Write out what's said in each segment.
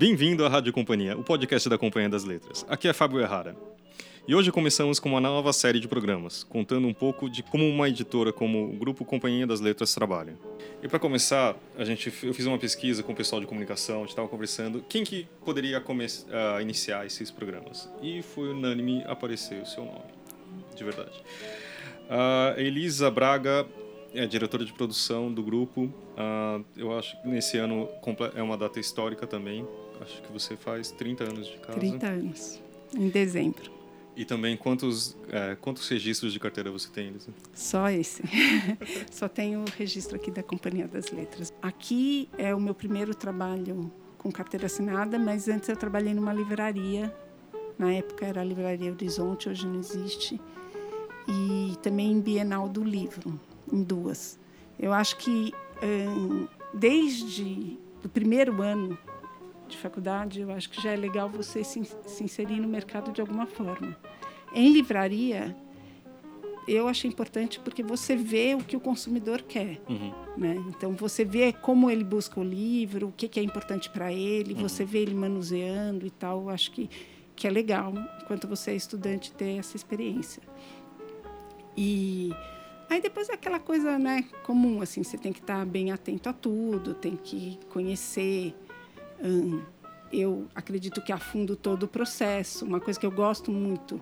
Bem-vindo à Rádio Companhia, o podcast da Companhia das Letras. Aqui é Fábio Errara. E hoje começamos com uma nova série de programas, contando um pouco de como uma editora como o Grupo Companhia das Letras trabalha. E para começar, a gente, eu fiz uma pesquisa com o pessoal de comunicação, a gente estava conversando, quem que poderia uh, iniciar esses programas. E foi unânime aparecer o seu nome, de verdade. Uh, Elisa Braga é diretora de produção do grupo. Uh, eu acho que nesse ano é uma data histórica também, Acho que você faz 30 anos de casa. 30 anos, em dezembro. E também quantos, é, quantos registros de carteira você tem, Elisa? Só esse. Só tenho o registro aqui da Companhia das Letras. Aqui é o meu primeiro trabalho com carteira assinada, mas antes eu trabalhei numa livraria. Na época era a Livraria Horizonte, hoje não existe. E também em Bienal do Livro, em duas. Eu acho que hum, desde o primeiro ano de faculdade, eu acho que já é legal você se, se inserir no mercado de alguma forma. Em livraria, eu achei importante porque você vê o que o consumidor quer, uhum. né? Então você vê como ele busca o livro, o que, que é importante para ele, uhum. você vê ele manuseando e tal. Eu acho que que é legal enquanto você é estudante ter essa experiência. E aí depois é aquela coisa, né, comum assim, você tem que estar bem atento a tudo, tem que conhecer eu acredito que afundo todo o processo. Uma coisa que eu gosto muito,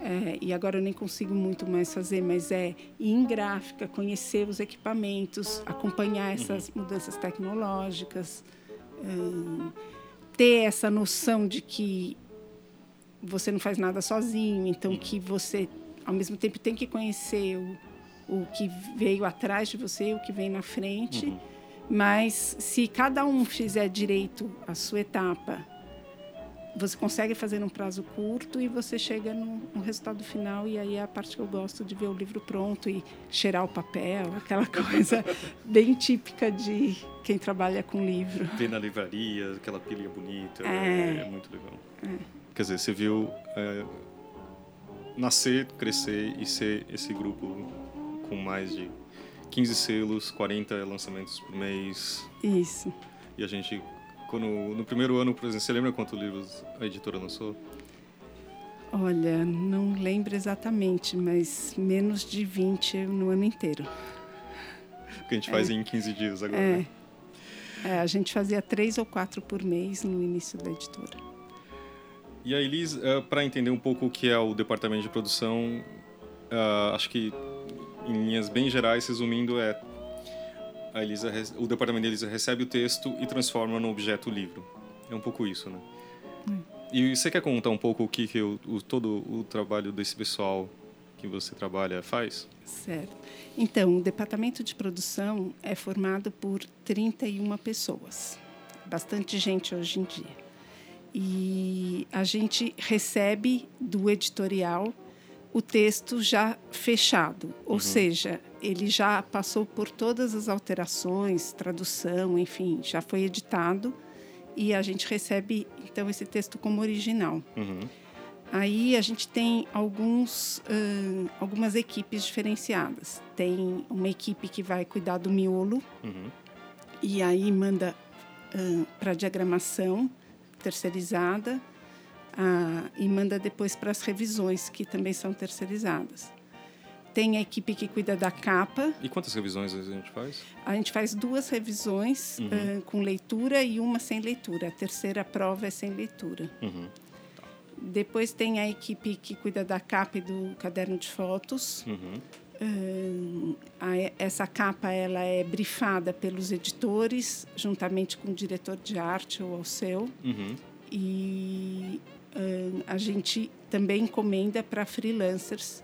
é, e agora eu nem consigo muito mais fazer, mas é ir em gráfica, conhecer os equipamentos, acompanhar essas uhum. mudanças tecnológicas, hum, ter essa noção de que você não faz nada sozinho, então uhum. que você, ao mesmo tempo, tem que conhecer o, o que veio atrás de você, o que vem na frente. Uhum mas se cada um fizer direito a sua etapa, você consegue fazer num prazo curto e você chega no, no, resultado final e aí é a parte que eu gosto de ver o livro pronto e cheirar o papel, aquela coisa bem típica de quem trabalha com livro. Ver na livraria, aquela pilha bonita, é, é muito legal. É. Quer dizer, você viu é, nascer, crescer e ser esse grupo com mais de 15 selos, 40 lançamentos por mês. Isso. E a gente, quando, no primeiro ano, por exemplo, você lembra quantos livros a editora lançou? Olha, não lembro exatamente, mas menos de 20 no ano inteiro. O que a gente faz é. em 15 dias agora. É. Né? é. a gente fazia três ou quatro por mês no início da editora. E aí, Liz, uh, para entender um pouco o que é o departamento de produção, uh, acho que em linhas bem gerais, resumindo, é a Elisa, o departamento de Elisa recebe o texto e transforma no objeto livro. É um pouco isso, né? Hum. E você quer contar um pouco o que, que o, o, todo o trabalho desse pessoal que você trabalha faz? Certo. Então, o departamento de produção é formado por 31 pessoas. Bastante gente hoje em dia. E a gente recebe do editorial o texto já fechado, ou uhum. seja, ele já passou por todas as alterações, tradução, enfim, já foi editado e a gente recebe então esse texto como original. Uhum. Aí a gente tem alguns, uh, algumas equipes diferenciadas. Tem uma equipe que vai cuidar do miolo uhum. e aí manda uh, para diagramação terceirizada ah, e manda depois para as revisões, que também são terceirizadas. Tem a equipe que cuida da capa. E quantas revisões a gente faz? A gente faz duas revisões uhum. uh, com leitura e uma sem leitura. A terceira prova é sem leitura. Uhum. Depois tem a equipe que cuida da capa e do caderno de fotos. Uhum. Uh, a, essa capa ela é brifada pelos editores, juntamente com o diretor de arte ou ao seu. Uhum. E a gente também encomenda para freelancers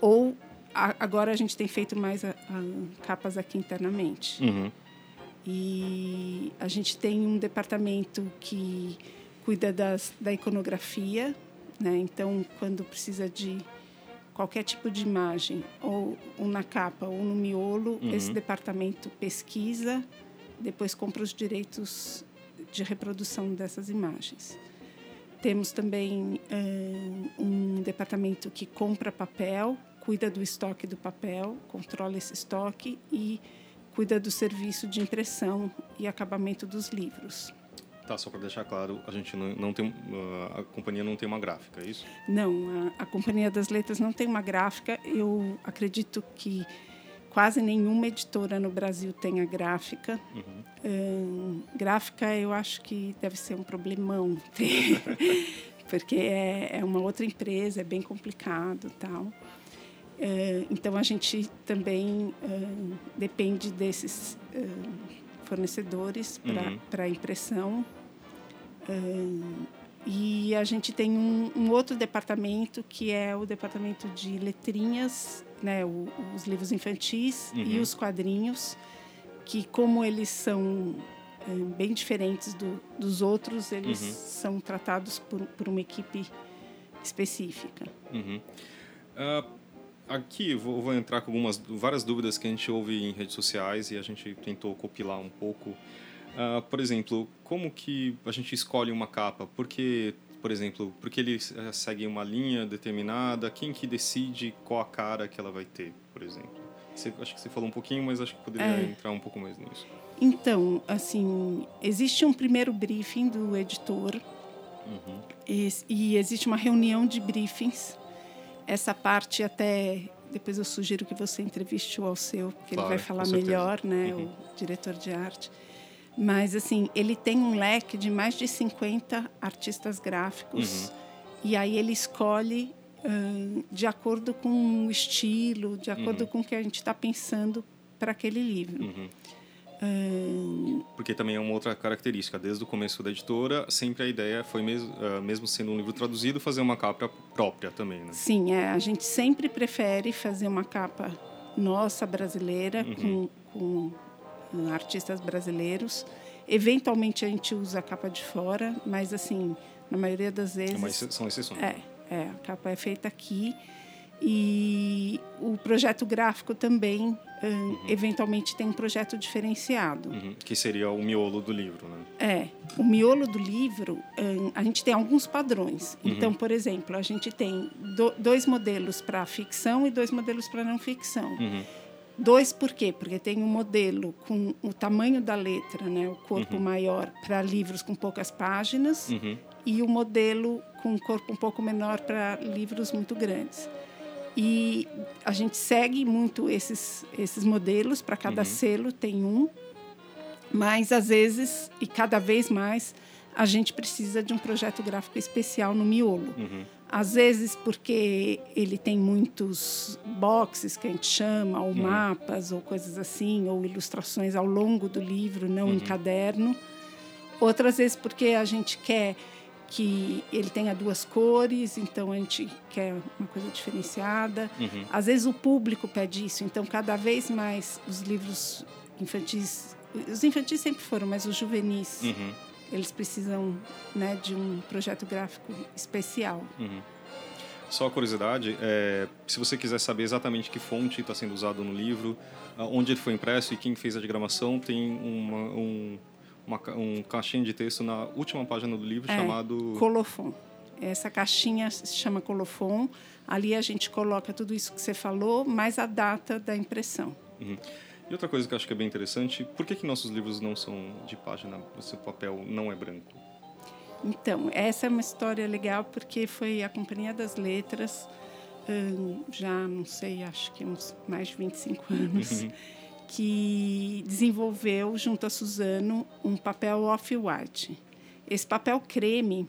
ou a, agora a gente tem feito mais a, a, capas aqui internamente. Uhum. E a gente tem um departamento que cuida das, da iconografia, né? Então, quando precisa de qualquer tipo de imagem, ou, ou na capa ou no miolo, uhum. esse departamento pesquisa, depois compra os direitos de reprodução dessas imagens. Temos também uh, um departamento que compra papel, cuida do estoque do papel, controla esse estoque e cuida do serviço de impressão e acabamento dos livros. Tá, só para deixar claro, a gente não, não tem a companhia não tem uma gráfica, é isso? Não, a, a companhia das letras não tem uma gráfica. Eu acredito que quase nenhuma editora no Brasil tenha gráfica. Uhum. gráfica, eu acho que deve ser um problemão ter, porque é, é uma outra empresa, é bem complicado, tal. então a gente também depende desses fornecedores para uhum. impressão. E a gente tem um, um, outro departamento que é o departamento de letrinhas, né, o, os livros infantis uhum. e os quadrinhos, que como eles são é, bem diferentes do, dos outros, eles uhum. são tratados por, por, uma equipe específica. Uhum. Uh, aqui vou, vou, entrar com algumas várias dúvidas que a gente ouve em redes sociais e a gente tentou compilar um pouco. Uh, por exemplo, como que a gente escolhe uma capa? Porque, por exemplo, porque ele uh, segue uma linha determinada? Quem que decide qual a cara que ela vai ter, por exemplo? Você, acho que você falou um pouquinho, mas acho que poderia é. entrar um pouco mais nisso. Então, assim, existe um primeiro briefing do editor uhum. e, e existe uma reunião de briefings essa parte até depois eu sugiro que você entreviste o Alceu, que claro, ele vai falar melhor, né, uhum. o diretor de arte. Mas assim, ele tem um leque de mais de 50 artistas gráficos uhum. e aí ele escolhe de acordo com o estilo, de acordo uhum. com o que a gente está pensando para aquele livro. Uhum. Porque também é uma outra característica. Desde o começo da editora, sempre a ideia foi, mesmo, mesmo sendo um livro traduzido, fazer uma capa própria também, né? Sim, é, a gente sempre prefere fazer uma capa nossa, brasileira, uhum. com, com artistas brasileiros. Eventualmente a gente usa a capa de fora, mas assim, na maioria das vezes... Mas são exceções. É, é, a capa é feita aqui. E o projeto gráfico também uhum. eventualmente tem um projeto diferenciado. Uhum. Que seria o miolo do livro, né? É. O miolo do livro, a gente tem alguns padrões. Uhum. Então, por exemplo, a gente tem do, dois modelos para ficção e dois modelos para não ficção. Dois por quê? Porque tem um modelo com o tamanho da letra, né, o corpo uhum. maior, para livros com poucas páginas, uhum. e o modelo com um corpo um pouco menor para livros muito grandes. E a gente segue muito esses, esses modelos, para cada uhum. selo tem um, mas às vezes, e cada vez mais, a gente precisa de um projeto gráfico especial no miolo. Uhum. Às vezes porque ele tem muitos boxes, que a gente chama, ou uhum. mapas, ou coisas assim, ou ilustrações ao longo do livro, não em uhum. caderno. Outras vezes porque a gente quer que ele tenha duas cores, então a gente quer uma coisa diferenciada. Uhum. Às vezes o público pede isso, então cada vez mais os livros infantis, os infantis sempre foram, mas os juvenis, uhum. Eles precisam né, de um projeto gráfico especial. Uhum. Só curiosidade, é, se você quiser saber exatamente que fonte está sendo usado no livro, onde ele foi impresso e quem fez a diagramação, tem uma, um uma, um caixinha de texto na última página do livro é, chamado colofon. Essa caixinha se chama colofon. Ali a gente coloca tudo isso que você falou, mais a data da impressão. Uhum. E outra coisa que eu acho que é bem interessante, por que, que nossos livros não são de página, o seu papel não é branco? Então, essa é uma história legal porque foi a Companhia das Letras, hum, já não sei, acho que uns mais de 25 anos, uhum que desenvolveu, junto a Suzano, um papel off-white. Esse papel creme,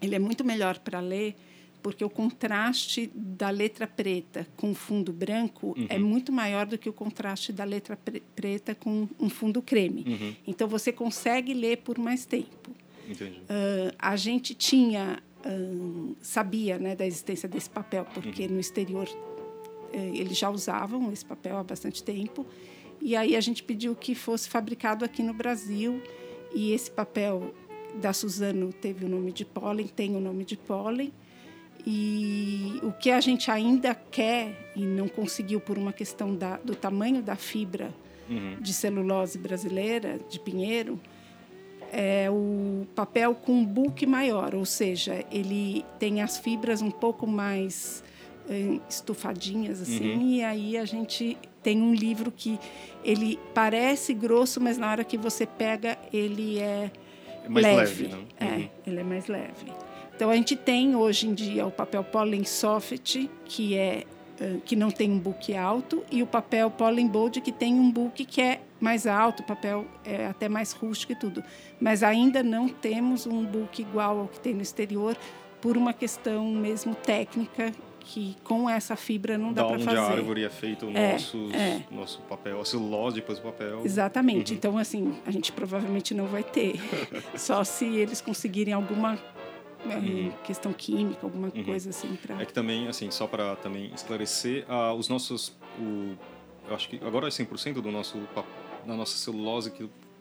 ele é muito melhor para ler porque o contraste da letra preta com fundo branco uhum. é muito maior do que o contraste da letra pre preta com um fundo creme. Uhum. Então você consegue ler por mais tempo. Uh, a gente tinha uh, sabia né, da existência desse papel porque uhum. no exterior é, eles já usavam esse papel há bastante tempo. E aí a gente pediu que fosse fabricado aqui no Brasil. E esse papel da Suzano teve o nome de pólen, tem o nome de pólen. E o que a gente ainda quer e não conseguiu por uma questão da, do tamanho da fibra uhum. de celulose brasileira, de pinheiro, é o papel com um book maior, ou seja, ele tem as fibras um pouco mais estufadinhas assim uhum. e aí a gente tem um livro que ele parece grosso mas na hora que você pega ele é é mais leve, leve né? É, uhum. ele é mais leve. Então a gente tem hoje em dia o papel Pollen Soft, que é que não tem um book alto, e o papel Pollen Bold, que tem um book que é mais alto, o papel é até mais rústico e tudo. Mas ainda não temos um book igual ao que tem no exterior, por uma questão mesmo técnica que com essa fibra não dá para fazer. Da onde a árvore é feito o é, nosso, é. nosso papel, a celulose depois o papel. Exatamente. Uhum. Então, assim, a gente provavelmente não vai ter. Só se eles conseguirem alguma é, uhum. questão química, alguma uhum. coisa assim. Pra... É que também, assim, só para também esclarecer, uh, os nossos... O, eu acho que agora é 100% do nosso, da nossa celulose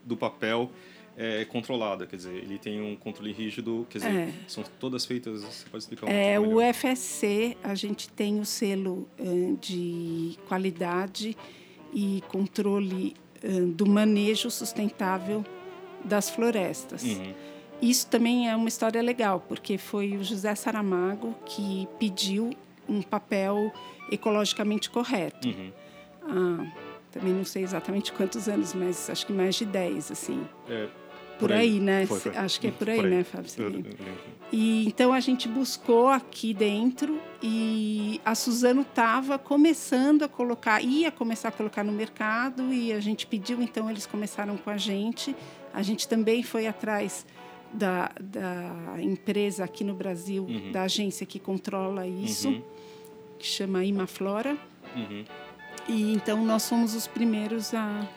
do papel é controlada, quer dizer, ele tem um controle rígido, quer dizer, é. são todas feitas, você pode explicar um É, o FSC, a gente tem o selo uh, de qualidade e controle uh, do manejo sustentável das florestas. Uhum. Isso também é uma história legal, porque foi o José Saramago que pediu um papel ecologicamente correto. Uhum. Ah, também não sei exatamente quantos anos, mas acho que mais de 10, assim. É, por, aí, aí, né? Foi, foi. Acho que é por aí, por aí. né, Fábio? E então a gente buscou aqui dentro e a Suzano estava começando a colocar, ia começar a colocar no mercado e a gente pediu, então eles começaram com a gente. A gente também foi atrás da, da empresa aqui no Brasil, uhum. da agência que controla isso, uhum. que chama Imaflora. Uhum. E então nós fomos os primeiros a,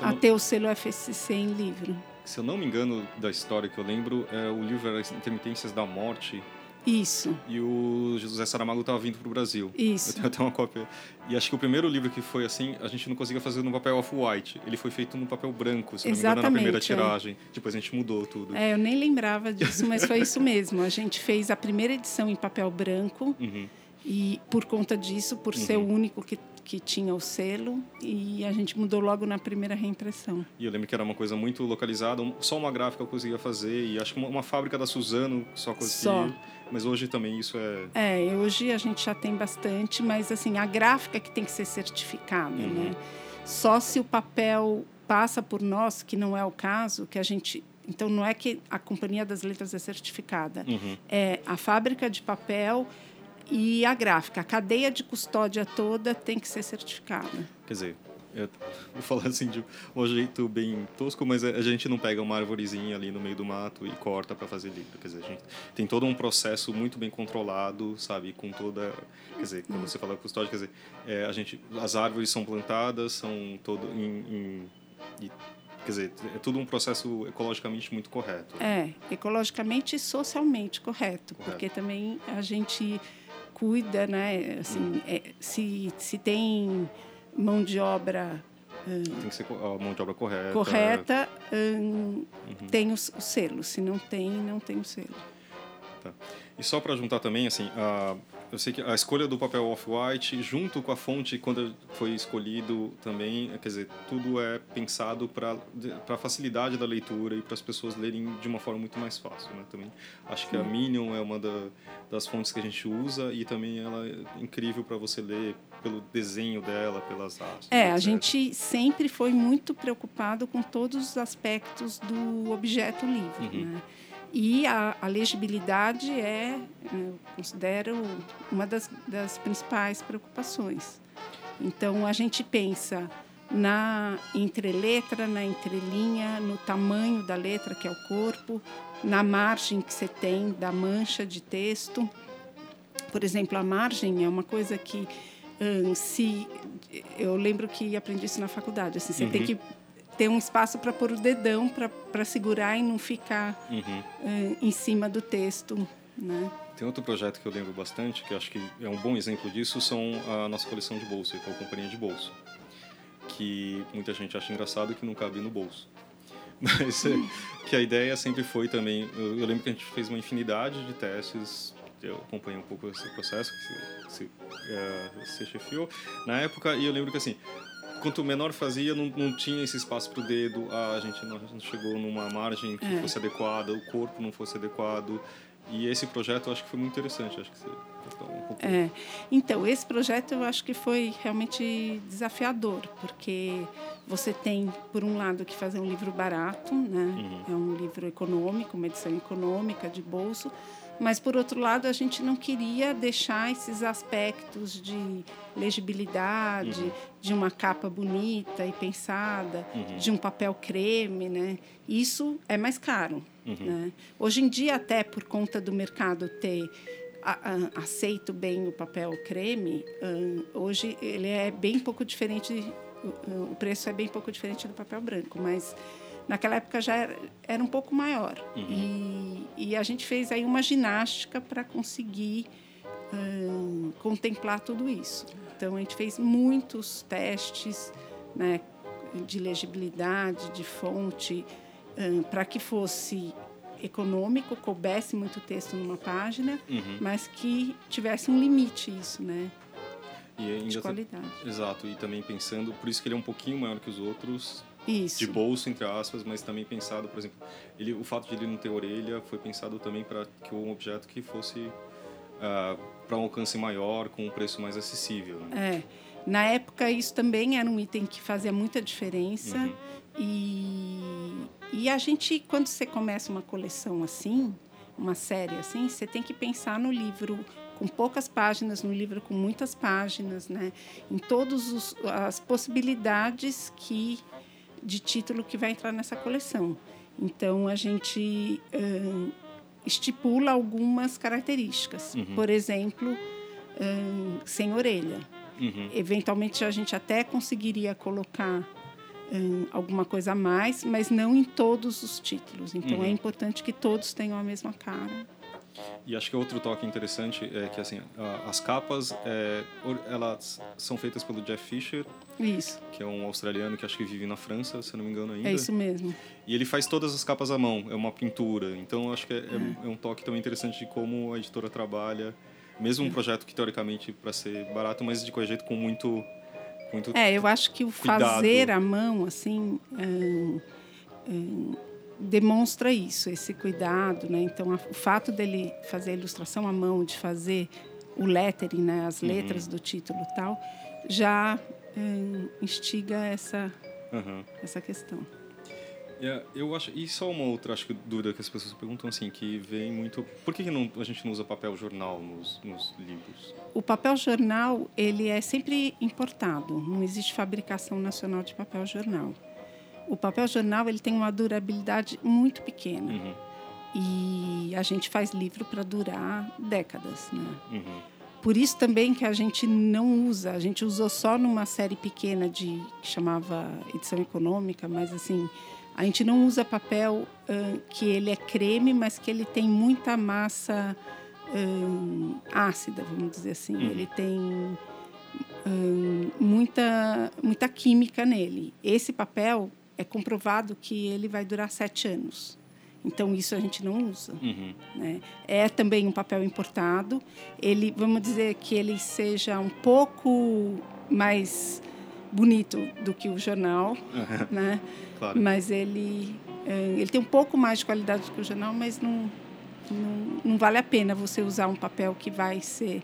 a ter o selo FSC em livro se eu não me engano da história que eu lembro, é o livro As Intermitências da Morte. Isso. E o José Saramago estava vindo para o Brasil. Isso. Eu tenho até uma cópia. E acho que o primeiro livro que foi assim, a gente não conseguia fazer no papel off-white. Ele foi feito no papel branco, se Exatamente, não me engano, na primeira é. tiragem. É. Depois a gente mudou tudo. É, eu nem lembrava disso, mas foi isso mesmo. A gente fez a primeira edição em papel branco. Uhum. E por conta disso, por uhum. ser o único que que tinha o selo e a gente mudou logo na primeira reimpressão. E eu lembro que era uma coisa muito localizada, só uma gráfica eu conseguia fazer e acho que uma, uma fábrica da Suzano só conseguia. Só. Mas hoje também isso é. É, hoje a gente já tem bastante, mas assim, a gráfica que tem que ser certificada, uhum. né? Só se o papel passa por nós, que não é o caso, que a gente então, não é que a Companhia das Letras é certificada, uhum. é a fábrica de papel e a gráfica. A cadeia de custódia toda tem que ser certificada. Quer dizer, eu vou falar assim de um jeito bem tosco, mas a gente não pega uma arvorezinha ali no meio do mato e corta para fazer livro. Quer dizer, a gente tem todo um processo muito bem controlado, sabe? Com toda. Quer dizer, quando você fala custódia, quer dizer, é, a gente, as árvores são plantadas, são todo em, em Quer dizer, é tudo um processo ecologicamente muito correto. É, ecologicamente e socialmente correto, correto. porque também a gente cuida, né? Assim, é, se, se tem mão de obra tem que ser a mão de obra correta. Correta, hum, uhum. tem o, selo. Se não tem, não tem o selo. Tá. E só para juntar também, assim, a, eu sei que a escolha do papel off-white, junto com a fonte, quando foi escolhido também, quer dizer, tudo é pensado para a facilidade da leitura e para as pessoas lerem de uma forma muito mais fácil, né? Também acho que a Minion é uma da, das fontes que a gente usa e também ela é incrível para você ler pelo desenho dela, pelas artes. É, etc. a gente sempre foi muito preocupado com todos os aspectos do objeto livre, uhum. né? E a, a legibilidade é, eu considero, uma das, das principais preocupações. Então, a gente pensa na entreletra, na entrelinha, no tamanho da letra, que é o corpo, na margem que você tem da mancha de texto. Por exemplo, a margem é uma coisa que hum, se eu lembro que aprendi isso na faculdade, assim, você uhum. tem que ter um espaço para pôr o dedão para segurar e não ficar uhum. uh, em cima do texto, né? Tem outro projeto que eu lembro bastante, que acho que é um bom exemplo disso, são a nossa coleção de bolso, que é a companhia de bolso, que muita gente acha engraçado que não cabe no bolso. Mas é, que a ideia sempre foi também, eu, eu, lembro que a gente fez uma infinidade de testes, eu acompanhei um pouco esse processo que se, se, uh, se chefiou na época, e eu lembro que assim, quanto menor fazia, não, não tinha esse espaço para o dedo, a gente não, chegou numa margem que é. fosse adequada, o corpo não fosse adequado. E esse projeto eu acho que foi muito interessante. Acho que você um pouco... É. Então, esse projeto eu acho que foi realmente desafiador, porque você tem, por um lado, que fazer um livro barato, né? Uhum. É um livro econômico, uma edição econômica de bolso, mas por outro lado a gente não queria deixar esses aspectos de legibilidade, uhum. de uma capa bonita e pensada, uhum. de um papel creme, né? Isso é mais caro. Uhum. Né? Hoje em dia até por conta do mercado ter aceito bem o papel creme, hoje ele é bem pouco diferente, o preço é bem pouco diferente do papel branco, mas naquela época já era, era um pouco maior. Uhum. E, e, a gente fez aí uma ginástica para conseguir contemplar tudo isso. Então a gente fez muitos testes né, de legibilidade, de fonte, para que fosse econômico, coubesse muito texto numa página, uhum. mas que tivesse um limite isso, né? E de qualidade. Tá, exato, e também pensando, por isso que ele é um pouquinho maior que os outros, isso. de bolso entre aspas, mas também pensado, por exemplo, ele, o fato de ele não ter orelha foi pensado também para que um objeto que fosse uh, ah, para um alcance maior, com um preço mais acessível. Né? É. Na época, isso também era um item que fazia muita diferença. Uhum. E, e a gente, quando você começa uma coleção assim, uma série assim, você tem que pensar no livro com poucas páginas, no livro com muitas páginas, né? em todas as possibilidades que de título que vai entrar nessa coleção. Então, a gente uh, estipula algumas características. Uhum. Por exemplo, uh, sem orelha. Uhum. Eventualmente, a gente até conseguiria colocar um, alguma coisa a mais, mas não em todos os títulos. Então é uhum. é importante que todos tenham a mesma cara. E acho que outro toque interessante é que assim as capas é, elas são feitas pelo Jeff Fisher, isso. que é um australiano que acho que vive na França, se não me engano ainda. É isso mesmo. E ele faz todas as capas à mão, é uma pintura. Então acho que é, é. é um toque também interessante de como a editora trabalha, mesmo um projeto que teoricamente para ser barato, mas de qualquer jeito com muito muito É, eu acho que o cuidado. fazer à mão, assim, demonstra isso, esse cuidado, né? Então, a, o fato dele fazer a ilustração à mão, de fazer o lettering, né, as uhum. letras uhum. do título tal, já instiga essa, uhum. essa questão. Yeah, é, eu acho e só uma outra acho que dúvida que as pessoas perguntam assim que vem muito por que, que não, a gente não usa papel jornal nos, nos, livros o papel jornal ele é sempre importado não existe fabricação nacional de papel jornal o papel jornal ele tem uma durabilidade muito pequena uhum. e a gente faz livro para durar décadas né uhum. por isso também que a gente não usa a gente usou só numa série pequena de que chamava edição econômica mas assim a gente não usa papel uh, que ele é creme, mas que ele tem muita massa ácida, vamos dizer assim. Uhum. Ele tem muita, muita química nele. Esse papel é comprovado que ele vai durar sete anos. Então isso a gente não usa. Uhum. Né? É também um papel importado. Ele, vamos dizer que ele seja um pouco mais bonito do que o jornal, né? Claro. Mas ele é, ele tem um pouco mais de qualidade do que o jornal, mas não, não, não vale a pena você usar um papel que vai ser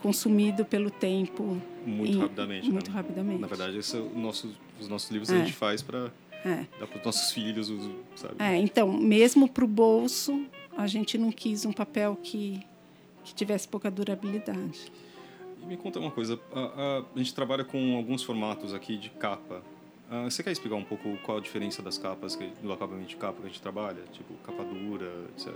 consumido pelo tempo muito rapidamente. Muito né? rapidamente. Na verdade, esse é o nosso, os nossos livros é. a gente faz para é. dar para os nossos filhos, sabe? É, então, mesmo para o bolso, a gente não quis um papel que, que tivesse pouca durabilidade. E me conta uma coisa, a, a, a gente trabalha com alguns formatos aqui de capa. Uh, você quer explicar um pouco qual a diferença das capas, que, do acabamento de capa que a gente trabalha? Tipo, capa dura, etc.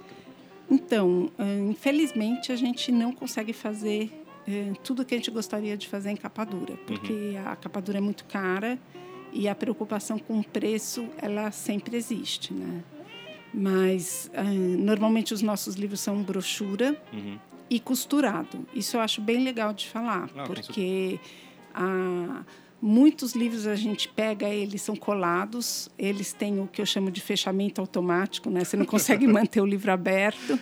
Então, infelizmente, a gente não consegue fazer uh, tudo que a gente gostaria de fazer em capa dura, porque uhum. a capa dura é muito cara e a preocupação com o preço, ela sempre existe, né? Mas, uh, normalmente, os nossos livros são brochura, uhum e costurado. Isso eu acho bem legal de falar, ah, porque ah, muitos livros a gente pega, eles são colados, eles têm o que eu chamo de fechamento automático, né? Você não consegue manter o livro aberto.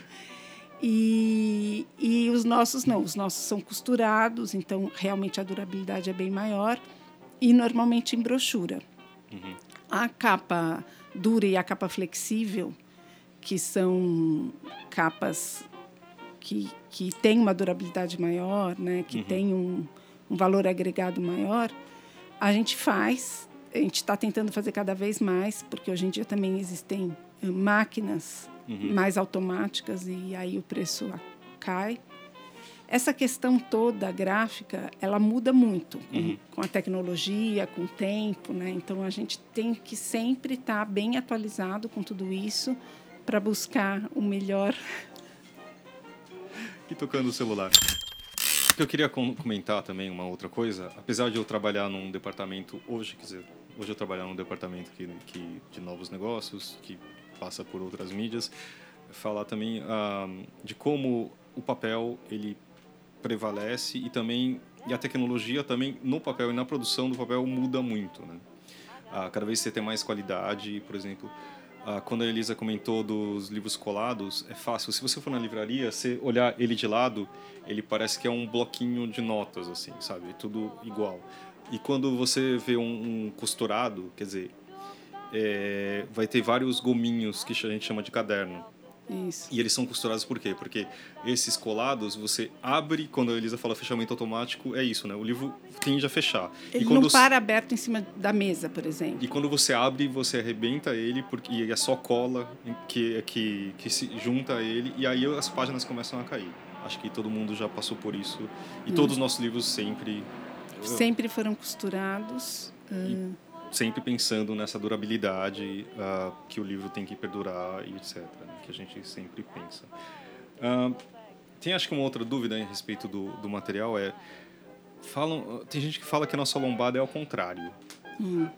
E, e os nossos não, os nossos são costurados, então realmente a durabilidade é bem maior e normalmente em brochura. Uhum. A capa dura e a capa flexível, que são capas que, que têm uma durabilidade maior, né, que uhum. têm um, um valor agregado maior, a gente faz, a gente está tentando fazer cada vez mais, porque hoje em dia também existem eh, máquinas uhum. mais automáticas e aí o preço cai. Essa questão toda gráfica, ela muda muito com, uhum. com a tecnologia, com o tempo, né? Então a gente tem que sempre estar tá bem atualizado com tudo isso para buscar o melhor. E tocando o celular. Eu queria comentar também uma outra coisa, apesar de eu trabalhar num departamento hoje, quer dizer, hoje eu trabalho num departamento que, que de novos negócios, que passa por outras mídias, falar também ah, de como o papel ele prevalece e também e a tecnologia também no papel e na produção do papel muda muito, né? Ah, cada vez você tem mais qualidade, por exemplo, ah, quando a Elisa comentou dos livros colados, é fácil. Se você for na livraria, você olhar ele de lado, ele parece que é um bloquinho de notas, assim, sabe? Tudo igual. E quando você vê um, um costurado, quer dizer, é, vai ter vários gominhos que a gente chama de caderno. Isso. E eles são costurados por quê? Porque esses colados você abre, quando a Elisa fala fechamento automático, é isso, né? O livro tende a fechar. Ele e quando não para aberto em cima da mesa, por exemplo. E quando você abre, você arrebenta ele, porque e é só cola que, que, que se junta a ele, e aí as páginas começam a cair. Acho que todo mundo já passou por isso. E hum. todos os nossos livros sempre... Sempre foram costurados. E, uh sempre pensando nessa durabilidade uh, que o livro tem que perdurar e etc. Né, que a gente sempre pensa. Uh, tem acho que uma outra dúvida a respeito do, do material é falam tem gente que fala que a nossa lombada é ao contrário. Hum.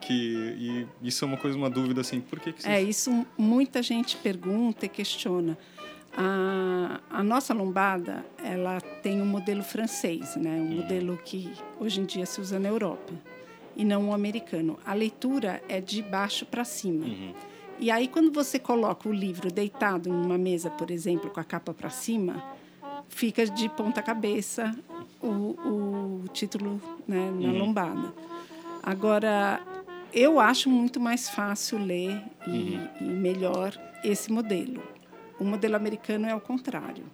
Que e isso é uma coisa uma dúvida assim por que, que vocês... é isso muita gente pergunta e questiona. A, a, nossa lombada ela tem um modelo francês, né? Um hum. modelo que hoje em dia se usa na Europa e não o americano. A leitura é de baixo para cima. Uhum. E aí, quando você coloca o livro deitado numa mesa, por exemplo, com a capa para cima, fica de ponta cabeça o, o título né, na uhum. lombada. Agora, eu acho muito mais fácil ler e, uhum. e melhor esse modelo. O modelo americano é o contrário.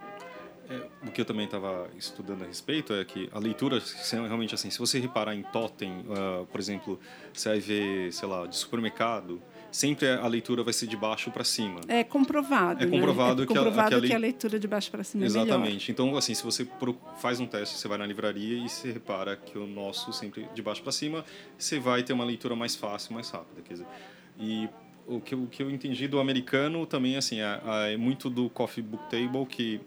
É, o que eu também estava estudando a respeito é que a leitura, realmente assim, se você reparar em totem, uh, por exemplo, você vai ver, sei lá, de supermercado, sempre a leitura vai ser de baixo para cima. É comprovado. É comprovado, né? é que, comprovado a, que, a, que a leitura de baixo para cima Exatamente. é. Exatamente. Então, assim, se você faz um teste, você vai na livraria e você repara que o nosso sempre de baixo para cima, você vai ter uma leitura mais fácil, mais rápida. Quer dizer, e o que, o que eu entendi do americano também assim é, é muito do coffee book table que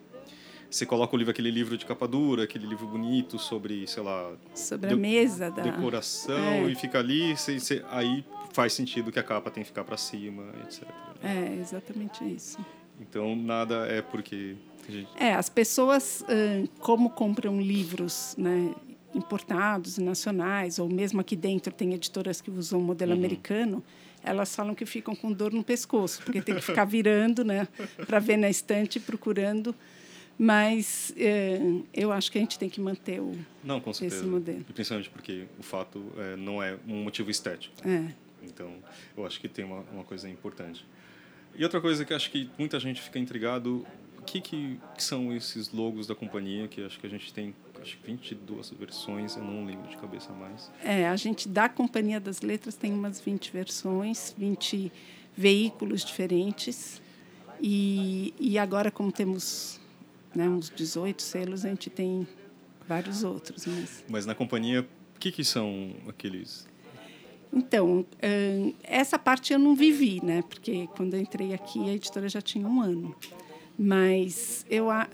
você coloca o livro, aquele livro de capa dura, aquele livro bonito sobre, sei lá... Sobre a mesa da... Decoração, é. e fica ali, você, você, aí faz sentido que a capa tem que ficar para cima, etc. É, exatamente isso. Então, nada é porque... Gente... É, as pessoas, como compram livros, né, importados nacionais, ou mesmo aqui dentro tem editoras que usam o modelo uhum. americano, elas falam que ficam com dor no pescoço, porque tem que ficar virando, né, para ver na estante, procurando mas é, eu acho que a gente tem que manter o, não, com certeza. esse modelo. E principalmente porque o fato é, não é um motivo estético. É. Então, eu acho que tem uma, uma coisa importante. E outra coisa que acho que muita gente fica intrigado, o que, que, são esses logos da companhia, que acho que a gente tem acho 22 versões, eu não lembro de cabeça mais. É, a gente da Companhia das Letras tem umas 20 versões, 20 veículos diferentes. E, e agora, como temos né, uns 18 selos, a gente tem vários outros. Mas, mas na companhia, o que, que são aqueles? Então, essa parte eu não vivi, né? Porque quando eu entrei aqui, a editora já tinha um ano. Mas eu a,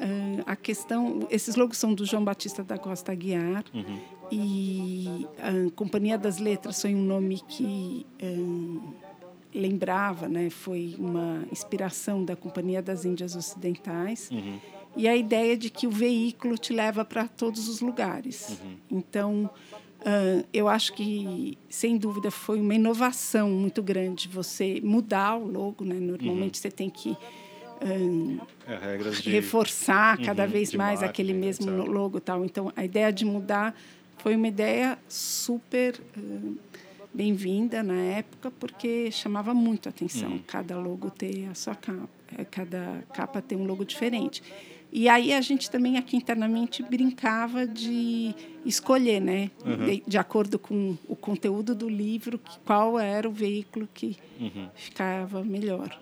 a questão, esses logos são do João Batista da Costa Aguiar uhum. e a Companhia das Letras foi um nome que um, lembrava, né? Foi uma inspiração da Companhia das Índias Ocidentais. Uhum e a ideia de que o veículo te leva para todos os lugares. Uhum. Então, uh, eu acho que, sem dúvida, foi uma inovação muito grande você mudar o logo. Né? Normalmente uhum. você tem que é, de... reforçar uhum, cada vez mais aquele mesmo logo. tal. Então, a ideia de mudar foi uma ideia super uh, bem-vinda na época, porque chamava muito a atenção Uhum. cada logo ter a sua capa, eh, cada capa ter um logo diferente. E aí a gente também aqui internamente brincava de escolher, né, Uhum. de, de acordo com o conteúdo do livro, qual era o veículo que Uhum. ficava melhor.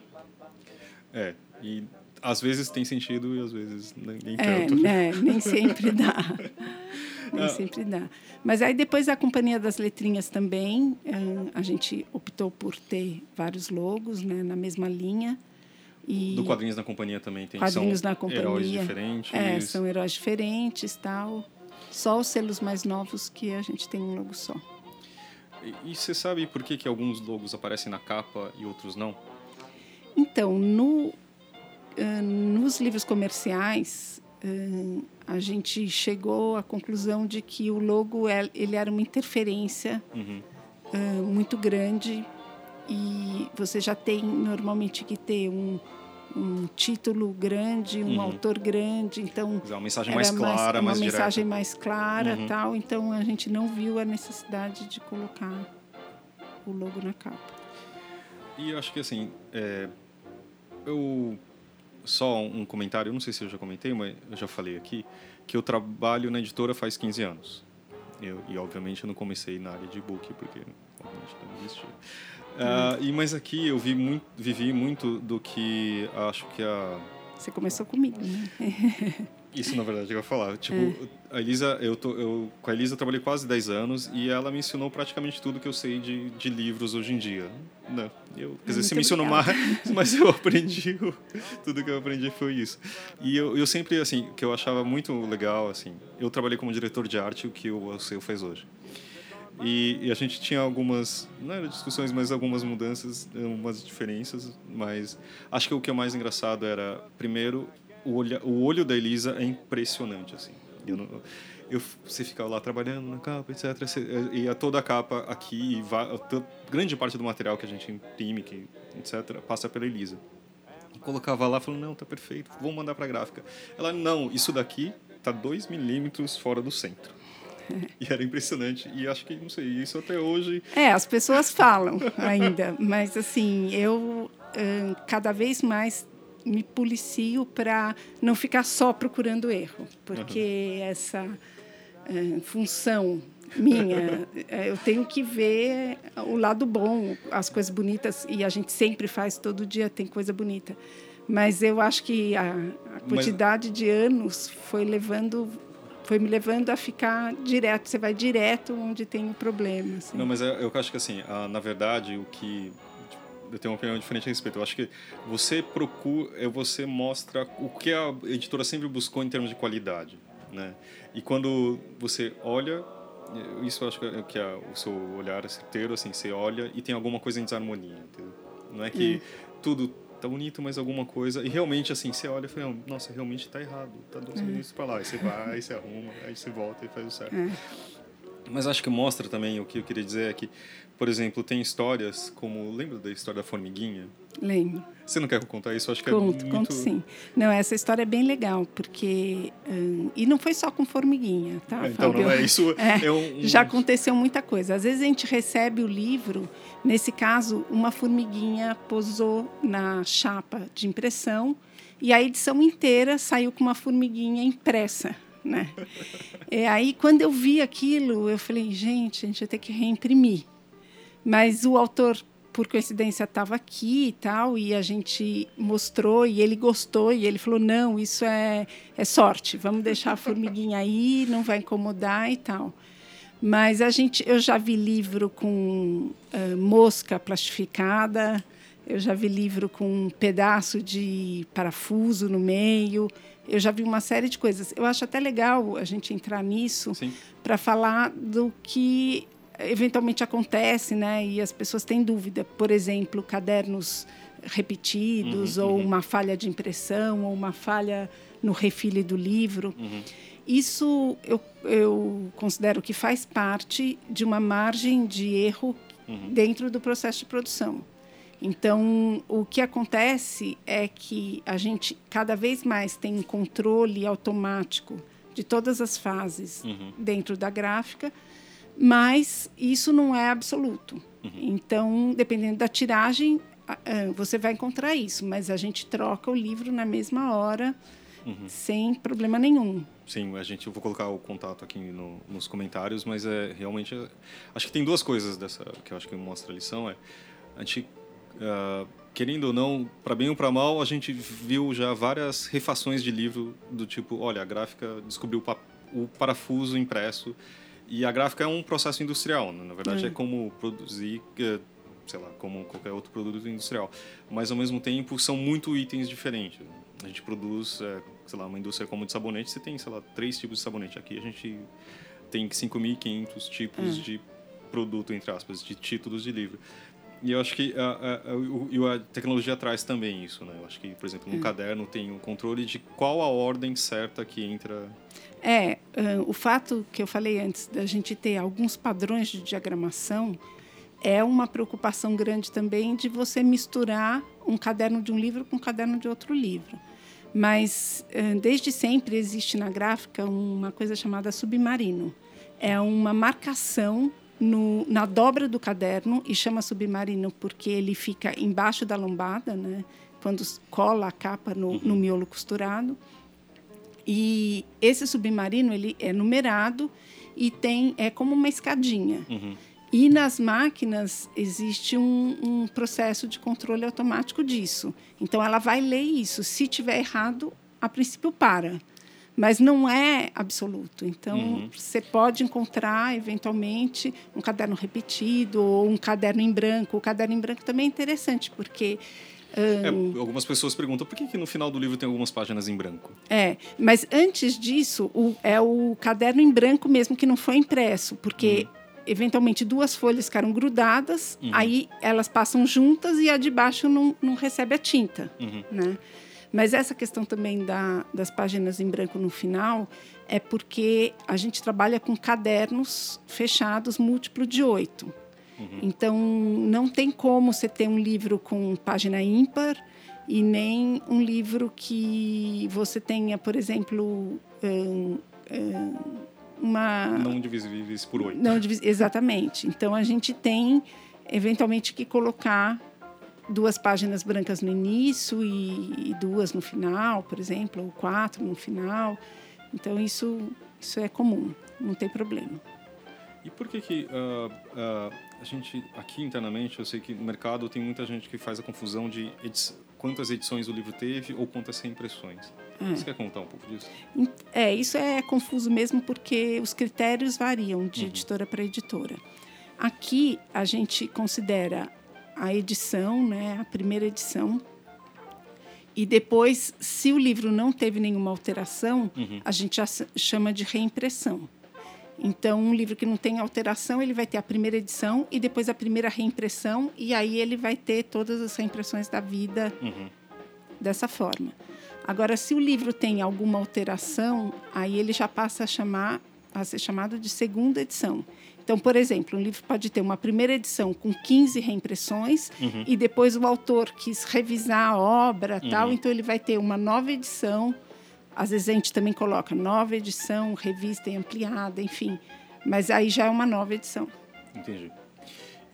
É, e às vezes tem sentido e às vezes nem, É, tanto. né, nem sempre dá. Nem Ah. sempre dá. Mas aí depois a Companhia das Letrinhas também, eh, a gente optou por ter vários logos né, na mesma linha. E Do Quadrinhos na Companhia também tem Quadrinhos são na Companhia. heróis diferentes. É, são heróis diferentes tal. Só os selos mais novos que a gente tem um logo só. E, você sabe por que, que alguns logos aparecem na capa e outros não? Então, no, eh, nos livros comerciais, eh, a gente chegou à conclusão de que o logo é- ele era uma interferência Uhum. eh, muito grande e você já tem normalmente que ter um, um título grande, um Uhum. autor grande, então dizer, uma mensagem mais clara, uma mais mensagem direta. mais clara, Uhum. tal. Então a gente não viu a necessidade de colocar o logo na capa. E eu acho que assim, é, eu só um comentário, eu não sei se eu já comentei, mas eu já falei aqui que eu trabalho na editora faz 15 anos. Eu, e obviamente eu não comecei na área de e-book porque obviamente não existia. Ah, e mas aqui eu vi muito, vivi muito do que acho que a Você começou comigo, né? Isso, na verdade, que eu ia falar. Tipo, É. a Elisa, eu, tô, eu com a Elisa eu trabalhei quase 10 anos e ela me ensinou praticamente tudo que eu sei de, de livros hoje em dia. Né? Eu, quer dizer, Muito você me ensinou mais, mas eu aprendi, tudo que eu aprendi foi isso. E eu, eu sempre, assim, que eu achava muito legal, assim, eu trabalhei como diretor de arte, o que o seu faz hoje. E, e a gente tinha algumas, não eram discussões, mas algumas mudanças, algumas diferenças, mas acho que o que é mais engraçado era, primeiro, o, olha, o olho da Elisa é impressionante, assim. Eu não, eu, você fica lá trabalhando na capa, etc. E a toda a capa aqui, e va- grande parte do material que a gente imprime, que, etc., passa pela Elisa. Colocava lá, falando, não, tá perfeito, vou mandar pra gráfica. Ela, não, isso daqui tá 2 milímetros fora do centro. E era impressionante. E acho que, não sei, isso até hoje. É, as pessoas falam ainda, mas assim, eu cada vez mais me policio para não ficar só procurando erro, porque essa ahn, função minha, eh, eu tenho que ver o lado bom, as coisas bonitas, e a gente sempre faz, todo dia tem coisa bonita. Mas eu acho que a, a Mas- quantidade de anos foi levando foi me levando a ficar direto, você vai direto onde tem o problema. assim. Não, mas eu, acho que, assim, ah, na verdade, o que. Eu tenho uma opinião diferente a respeito. Eu acho que você procura, é você mostra o que a editora sempre buscou em termos de qualidade, né? E quando você olha, isso eu acho que é, é o seu olhar é certeiro, assim, você olha e tem alguma coisa em desarmonia, entendeu? Não é que tudo tá bonito, mas alguma coisa. E realmente, assim, você olha e fala, "Não, nossa, realmente tá errado. Tá dois minutos para lá. Aí você vai, aí você arruma, aí você volta e faz o certo. É. Mas acho que mostra também o que eu queria dizer é que, por exemplo, tem histórias como. Lembra da história da formiguinha? Lembro. Você não quer contar isso? Acho que Conto, é muito. conto sim. Não, essa história é bem legal, porque. hum, e não foi só com formiguinha, tá? É, então, Fábio? não é isso. É, É, um- Já aconteceu muita coisa. Às vezes a gente recebe o livro, nesse caso, uma formiguinha posou na chapa de impressão e a edição inteira saiu com uma formiguinha impressa. Né? É, aí, quando eu vi aquilo, eu falei, gente, a gente vai ter que reimprimir. Mas o autor, por coincidência, estava aqui e tal, e a gente mostrou, e ele gostou, e ele falou: não, isso é, é sorte, vamos deixar a formiguinha aí, não vai incomodar e tal. Mas a gente, eu já vi livro com ah, mosca plastificada, eu já vi livro com um pedaço de parafuso no meio, eu já vi uma série de coisas. Eu acho até legal a gente entrar nisso para falar do que eventualmente acontece, né? E as pessoas têm dúvida. Por exemplo, cadernos repetidos, Uhum, ou uhum. uma falha de impressão, ou uma falha no refile do livro. Uhum. Isso eu, eu considero que faz parte de uma margem de erro Uhum. dentro do processo de produção. Então, o que acontece é que a gente cada vez mais tem um controle automático de todas as fases Uhum. dentro da gráfica, mas isso não é absoluto. Uhum. Então, dependendo da tiragem, você vai encontrar isso, mas a gente troca o livro na mesma hora, uhum. sem problema nenhum. Sim, a gente eu vou colocar o contato aqui no, nos comentários, mas é realmente acho que tem duas coisas dessa que eu acho que mostra a lição é a gente uh, querendo ou não, para bem ou para mal, a gente viu já várias refações de livro do tipo, olha, a gráfica descobriu o parafuso impresso e a gráfica é um processo industrial, né? na verdade é, é como produzir, eh, sei lá, como qualquer outro produto industrial, mas ao mesmo tempo são muito itens diferentes. A gente produz, é, sei lá, uma indústria como de sabonete, você tem, sei lá, três tipos de sabonete. Aqui a gente tem 5.500 tipos hum. de produto, entre aspas, de títulos de livro. E eu acho que a, a, a, a, tecnologia traz também isso, né? Eu acho que, por exemplo, no hum. caderno tem o um controle de qual a ordem certa que entra. É, uh, o fato que eu falei antes da gente ter alguns padrões de diagramação é uma preocupação grande também de você misturar um caderno de um livro com um caderno de outro livro. Mas uh, desde sempre existe na gráfica uma coisa chamada submarino. É uma marcação no, na dobra do caderno e chama submarino porque ele fica embaixo da lombada, né? quando cola a capa no, uhum. no miolo costurado. E esse submarino ele é numerado e tem é como uma escadinha. Uhum. E nas máquinas existe um, um, processo de controle automático disso. Então ela vai ler isso. Se tiver errado, a princípio para mas não é absoluto. Então, uhum. você pode encontrar, eventualmente, um caderno repetido ou um caderno em branco. O caderno em branco também é interessante, porque. Um, é, algumas pessoas perguntam por que, que no final do livro tem algumas páginas em branco. É, mas antes disso, o, é o caderno em branco mesmo que não foi impresso, porque. Uhum eventualmente duas folhas ficaram grudadas, uhum. aí elas passam juntas e a de baixo não, não recebe a tinta, uhum. né? Mas essa questão também da, das páginas em branco no final é porque a gente trabalha com cadernos fechados múltiplo de oito. Uhum. Então, não tem como você ter um livro com página ímpar e nem um livro que você tenha, por exemplo, um, um, uma... Não divisíveis por oito. Não, exatamente. Então, a gente tem, eventualmente, que colocar duas páginas brancas no início e, e, duas no final, por exemplo, ou quatro no final. Então isso isso é comum, não tem problema. E por que que uh, uh, a gente aqui internamente eu sei que no mercado tem muita gente que faz a confusão de edi quantas edições o livro teve ou quantas reimpressões. É. Você quer contar um pouco disso? É, isso é confuso mesmo porque os critérios variam de uhum. editora para editora. Aqui a gente considera a edição, né, a primeira edição. E depois, se o livro não teve nenhuma alteração, uhum. a gente já chama de reimpressão. Então, um livro que não tem alteração, ele vai ter a primeira edição e depois a primeira reimpressão, e aí ele vai ter todas as reimpressões da vida uhum. dessa forma. Agora, se o livro tem alguma alteração, aí ele já passa a chamar a ser chamado de segunda edição. Então, por exemplo, um livro pode ter uma primeira edição com 15 reimpressões uhum. e depois o autor quis revisar a obra, uhum. tal, então ele vai ter uma nova edição. Às vezes a gente também coloca nova edição, revista ampliada, enfim. Mas aí já é uma nova edição. Entendi.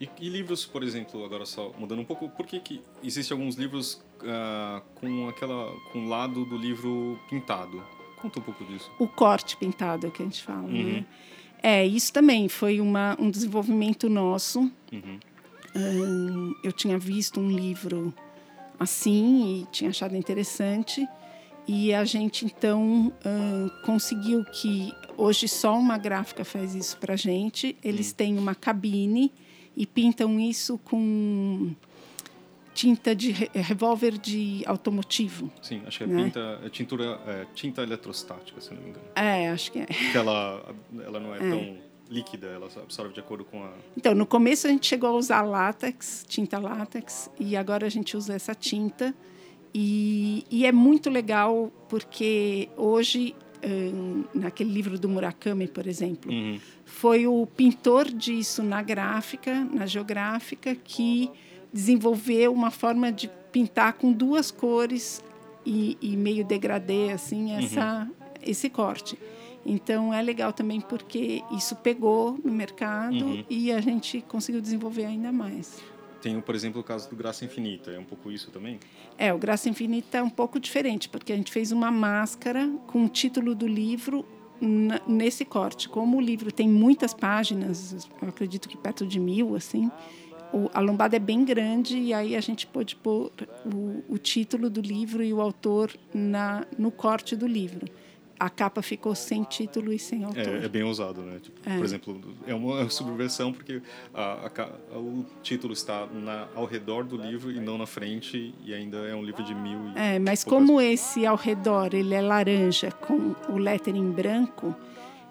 E, e livros, por exemplo, agora só mudando um pouco, por que, que existem alguns livros uh, com aquela com o lado do livro pintado? Conta um pouco disso. O corte pintado é o que a gente fala, uhum. né? É, isso também foi uma, um desenvolvimento nosso. Uhum. Um, eu tinha visto um livro assim e tinha achado interessante. E a gente, então, um, conseguiu que hoje só uma gráfica faz isso para a gente. Eles uhum. têm uma cabine e pintam isso com tinta de é, revólver de automotivo. Sim, acho que é, né? tinta, é tintura, é, tinta eletrostática, se não me engano. É, acho que é. Que ela, ela não é, é, tão líquida, ela absorve de acordo com a... Então, no começo a gente chegou a usar látex, tinta látex, e agora a gente usa essa tinta. E, e é muito legal porque hoje, hum, naquele livro do Murakami, por exemplo, uhum. foi o pintor disso na gráfica, na geográfica, que desenvolveu uma forma de pintar com duas cores e, e meio degradê assim uhum. essa uhum. esse corte. Então é legal também porque isso pegou no mercado uhum. e a gente conseguiu desenvolver ainda mais. Tem, por exemplo, o caso do Graça Infinita, é um pouco isso também? É, o Graça Infinita é um pouco diferente, porque a gente fez uma máscara com o título do livro nesse corte. Como o livro tem muitas páginas, eu acredito que perto de mil, assim, a lombada é bem grande e aí a gente pôde pôr o, o título do livro e o autor na, no corte do livro a capa ficou sem título e sem autor. É, é bem ousado, né? Tipo, é. Por exemplo, é uma subversão porque a, a, o título está na, ao redor do livro e não na frente e ainda é um livro de mil. é, mas como esse ao redor ele é laranja com o lettering branco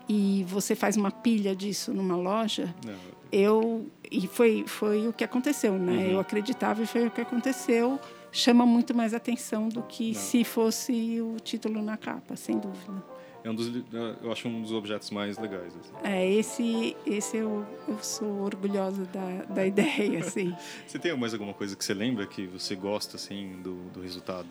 e você faz uma pilha disso numa loja, não. Eu e foi foi o que aconteceu, né? Uhum. Eu acreditava e foi o que aconteceu chama muito mais atenção do que Não. se fosse o título na capa, sem dúvida. É um dos, eu acho um dos objetos mais legais. Assim. É, esse, esse eu, eu sou orgulhosa da, da ideia, assim. você tem mais alguma coisa que você lembra que você gosta, assim, do, do resultado?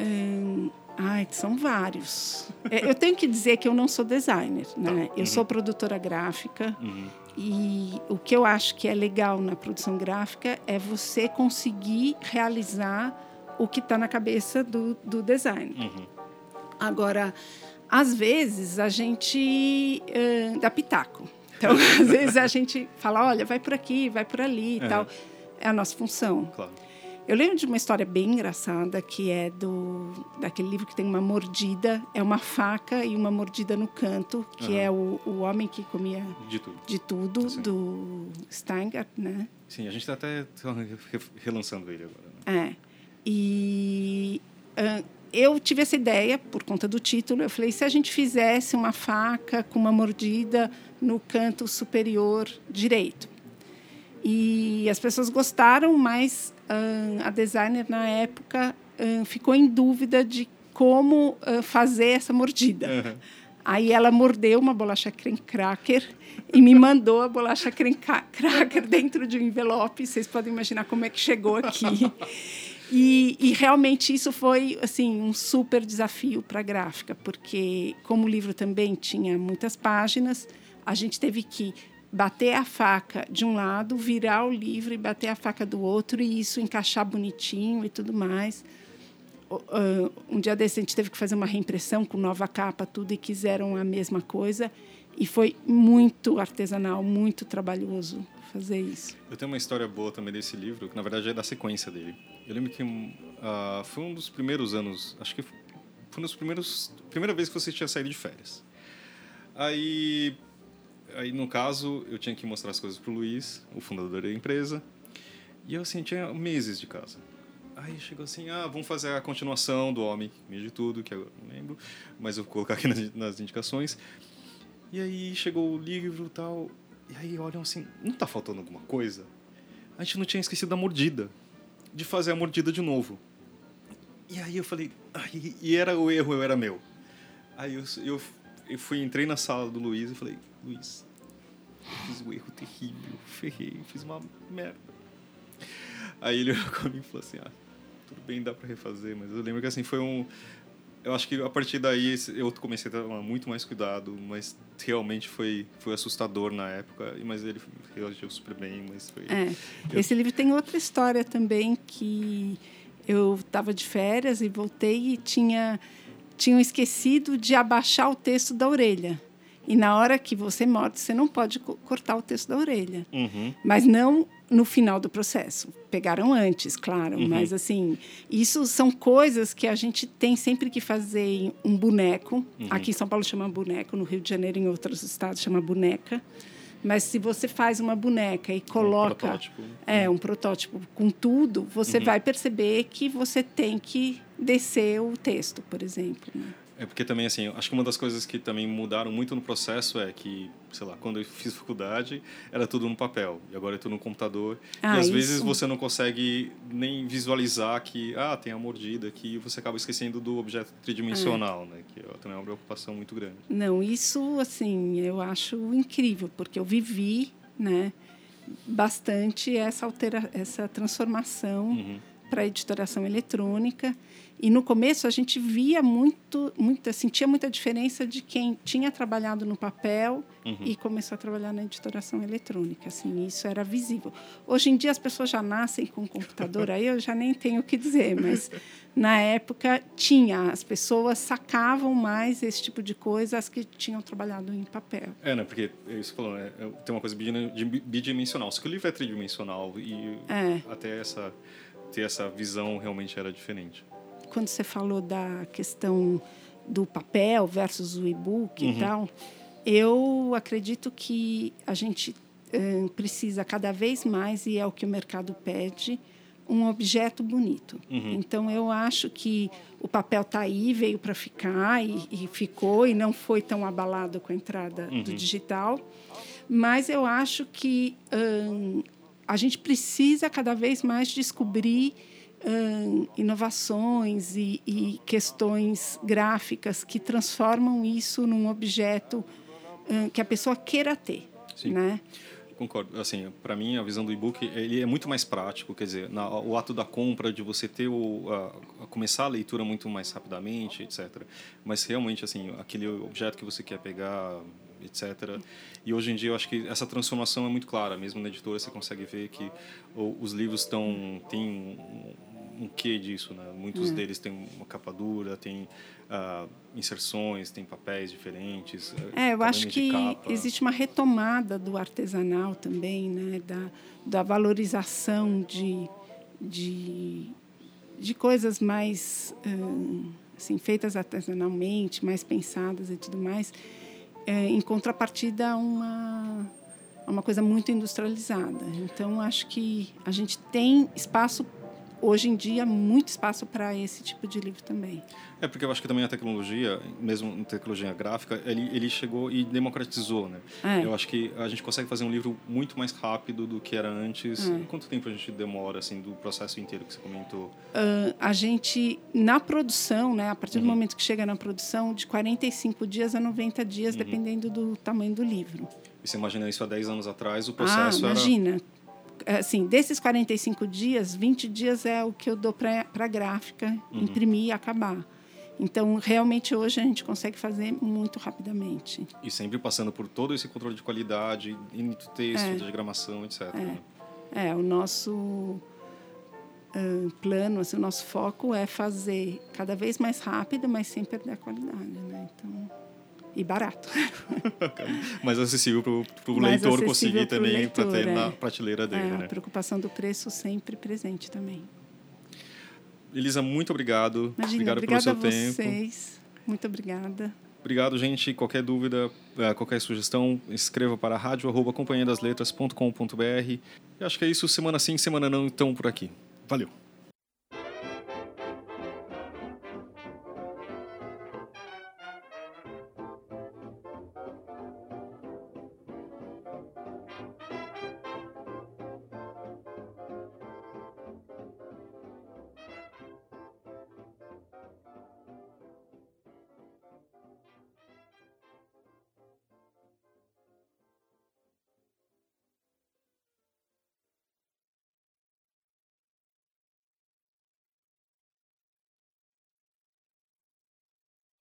Hum, ai, são vários. É, eu tenho que dizer que eu não sou designer, né? Tá. Eu uhum. sou produtora gráfica. Uhum. E o que eu acho que é legal na produção gráfica é você conseguir realizar o que está na cabeça do, do design. Uhum. Agora, às vezes a gente uh, dá pitaco. Então, às vezes a gente fala, olha, vai por aqui, vai por ali e uhum. tal. É a nossa função. Claro. Eu lembro de uma história bem engraçada que é do daquele livro que tem uma mordida, é uma faca e uma mordida no canto, que uhum. é o, o homem que comia de tudo, de tudo do Steingart, né? Sim, a gente está até relançando ele agora. Né? É. E uh, eu tive essa ideia por conta do título. Eu falei, se a gente fizesse uma faca com uma mordida no canto superior direito. E as pessoas gostaram, mas a designer na época ficou em dúvida de como fazer essa mordida. Uhum. Aí ela mordeu uma bolacha creme cracker e me mandou a bolacha creme cracker dentro de um envelope. Vocês podem imaginar como é que chegou aqui. E, e, realmente isso foi assim um super desafio para a gráfica, porque como o livro também tinha muitas páginas, a gente teve que bater a faca de um lado, virar o livro e bater a faca do outro e isso encaixar bonitinho e tudo mais. Um dia desse a gente teve que fazer uma reimpressão com nova capa, tudo e quiseram a mesma coisa e foi muito artesanal, muito trabalhoso fazer isso. Eu tenho uma história boa também desse livro, que na verdade é da sequência dele. Eu lembro que uh, foi um dos primeiros anos, acho que foi um dos primeiros, primeira vez que você tinha saído de férias. Aí, aí no caso, eu tinha que mostrar as coisas para o Luiz, o fundador da empresa, e eu assim tinha meses de casa. Aí chegou assim, ah, vamos fazer a continuação do Homem Meio de Tudo, que eu não lembro, mas eu vou colocar aqui nas, nas indicações. E aí chegou o livro e tal, e aí olham assim, não tá faltando alguma coisa? A gente não tinha esquecido da mordida, de fazer a mordida de novo. E aí eu falei, e era o erro, eu era meu. Aí eu, eu, eu fui, entrei na sala do Luiz e falei, Luiz, fiz um erro terrível, ferrei, fiz uma merda. Aí ele olhou comigo e falou assim, ah, tudo bem, dá para refazer, mas eu lembro que assim foi um eu acho que a partir daí eu comecei a tomar muito mais cuidado, mas realmente foi foi assustador na época, mas ele reagiu super bem, mas foi é. eu... Esse livro tem outra história também que eu estava de férias e voltei e tinha tinham esquecido de abaixar o texto da orelha. E na hora que você morde, você não pode cortar o texto da orelha. Uhum. Mas não no final do processo. Pegaram antes, claro, uhum. mas assim, isso são coisas que a gente tem sempre que fazer em um boneco. Uhum. Aqui em São Paulo chama boneco, no Rio de Janeiro, em outros estados, chama boneca. Mas se você faz uma boneca e coloca. Um protótipo. É, um protótipo com tudo, você uhum. vai perceber que você tem que descer o texto, por exemplo. Né? É porque também, assim, acho que uma das coisas que também mudaram muito no processo é que, sei lá, quando eu fiz faculdade, era tudo no papel. E agora é tudo no computador. Ah, e às isso. vezes você não consegue nem visualizar que, ah, tem a mordida aqui. E você acaba esquecendo do objeto tridimensional, é. né? Que também é uma preocupação muito grande. Não, isso, assim, eu acho incrível, porque eu vivi, né? Bastante essa, altera essa transformação. Uhum para a editoração eletrônica. E no começo a gente via muito, muita, sentia muita diferença de quem tinha trabalhado no papel uhum. e começou a trabalhar na editoração eletrônica. Assim, isso era visível. Hoje em dia as pessoas já nascem com computador, aí eu já nem tenho o que dizer, mas na época tinha, as pessoas sacavam mais esse tipo de coisa as que tinham trabalhado em papel. É, né? Porque isso falou, é, tem uma coisa bidimensional. Só que o livro é tridimensional e é. até essa ter essa visão realmente era diferente quando você falou da questão do papel versus o e-book uhum. e tal, eu acredito que a gente uh, precisa cada vez mais, e é o que o mercado pede, um objeto bonito. Uhum. Então, eu acho que o papel está aí, veio para ficar e, e, ficou, e não foi tão abalado com a entrada uhum. do digital. Mas eu acho que um, a gente precisa cada vez mais descobrir inovações e, e, questões gráficas que transformam isso num objeto que a pessoa queira ter, Sim. né? Concordo. Assim, para mim a visão do e-book ele é muito mais prático, quer dizer, na, o ato da compra de você ter o a, a começar a leitura muito mais rapidamente, etc. Mas realmente assim, aquele objeto que você quer pegar, etc. E hoje em dia eu acho que essa transformação é muito clara, mesmo na editora você consegue ver que os livros estão têm um quê disso, né? Muitos hum. deles têm uma capa dura, tem uh, inserções, tem papéis diferentes. É, eu acho que capa. existe uma retomada do artesanal também, né? Da, da valorização de, de, de coisas mais hum, assim, feitas artesanalmente, mais pensadas e tudo mais, é, em contrapartida a uma uma coisa muito industrializada. Então, acho que a gente tem espaço hoje em dia muito espaço para esse tipo de livro também. É porque eu acho que também a tecnologia, mesmo a tecnologia gráfica, ele, ele chegou e democratizou, né? É. Eu acho que a gente consegue fazer um livro muito mais rápido do que era antes. É. Quanto tempo a gente demora assim do processo inteiro que você comentou? Uh, a gente na produção, né? A partir do uhum. momento que chega na produção, de 45 dias a 90 dias, uhum. dependendo do tamanho do livro. E você imagina isso há 10 anos atrás, o processo ah, imagina. era assim, desses 45 dias, 20 dias é o que eu dou para a gráfica uhum. imprimir e acabar. Então, realmente, hoje a gente consegue fazer muito rapidamente. E sempre passando por todo esse controle de qualidade, texto, é. diagramação, etc. É, né? é o nosso uh, plano, assim, o nosso foco é fazer cada vez mais rápido, mas sem perder a qualidade. Né? Então, e barato. Mais acessível para o leitor conseguir também, para ter é. na prateleira dele. É, né? A preocupação do preço sempre presente também. Elisa, muito obrigado. Imagina, obrigado pelo seu a tempo. vocês. Muito obrigada. Obrigado, gente. Qualquer dúvida, é, qualquer sugestão, escreva para rádio.companhiadasletras.com.br. E acho que é isso. Semana sim, semana não, então por aqui. Valeu.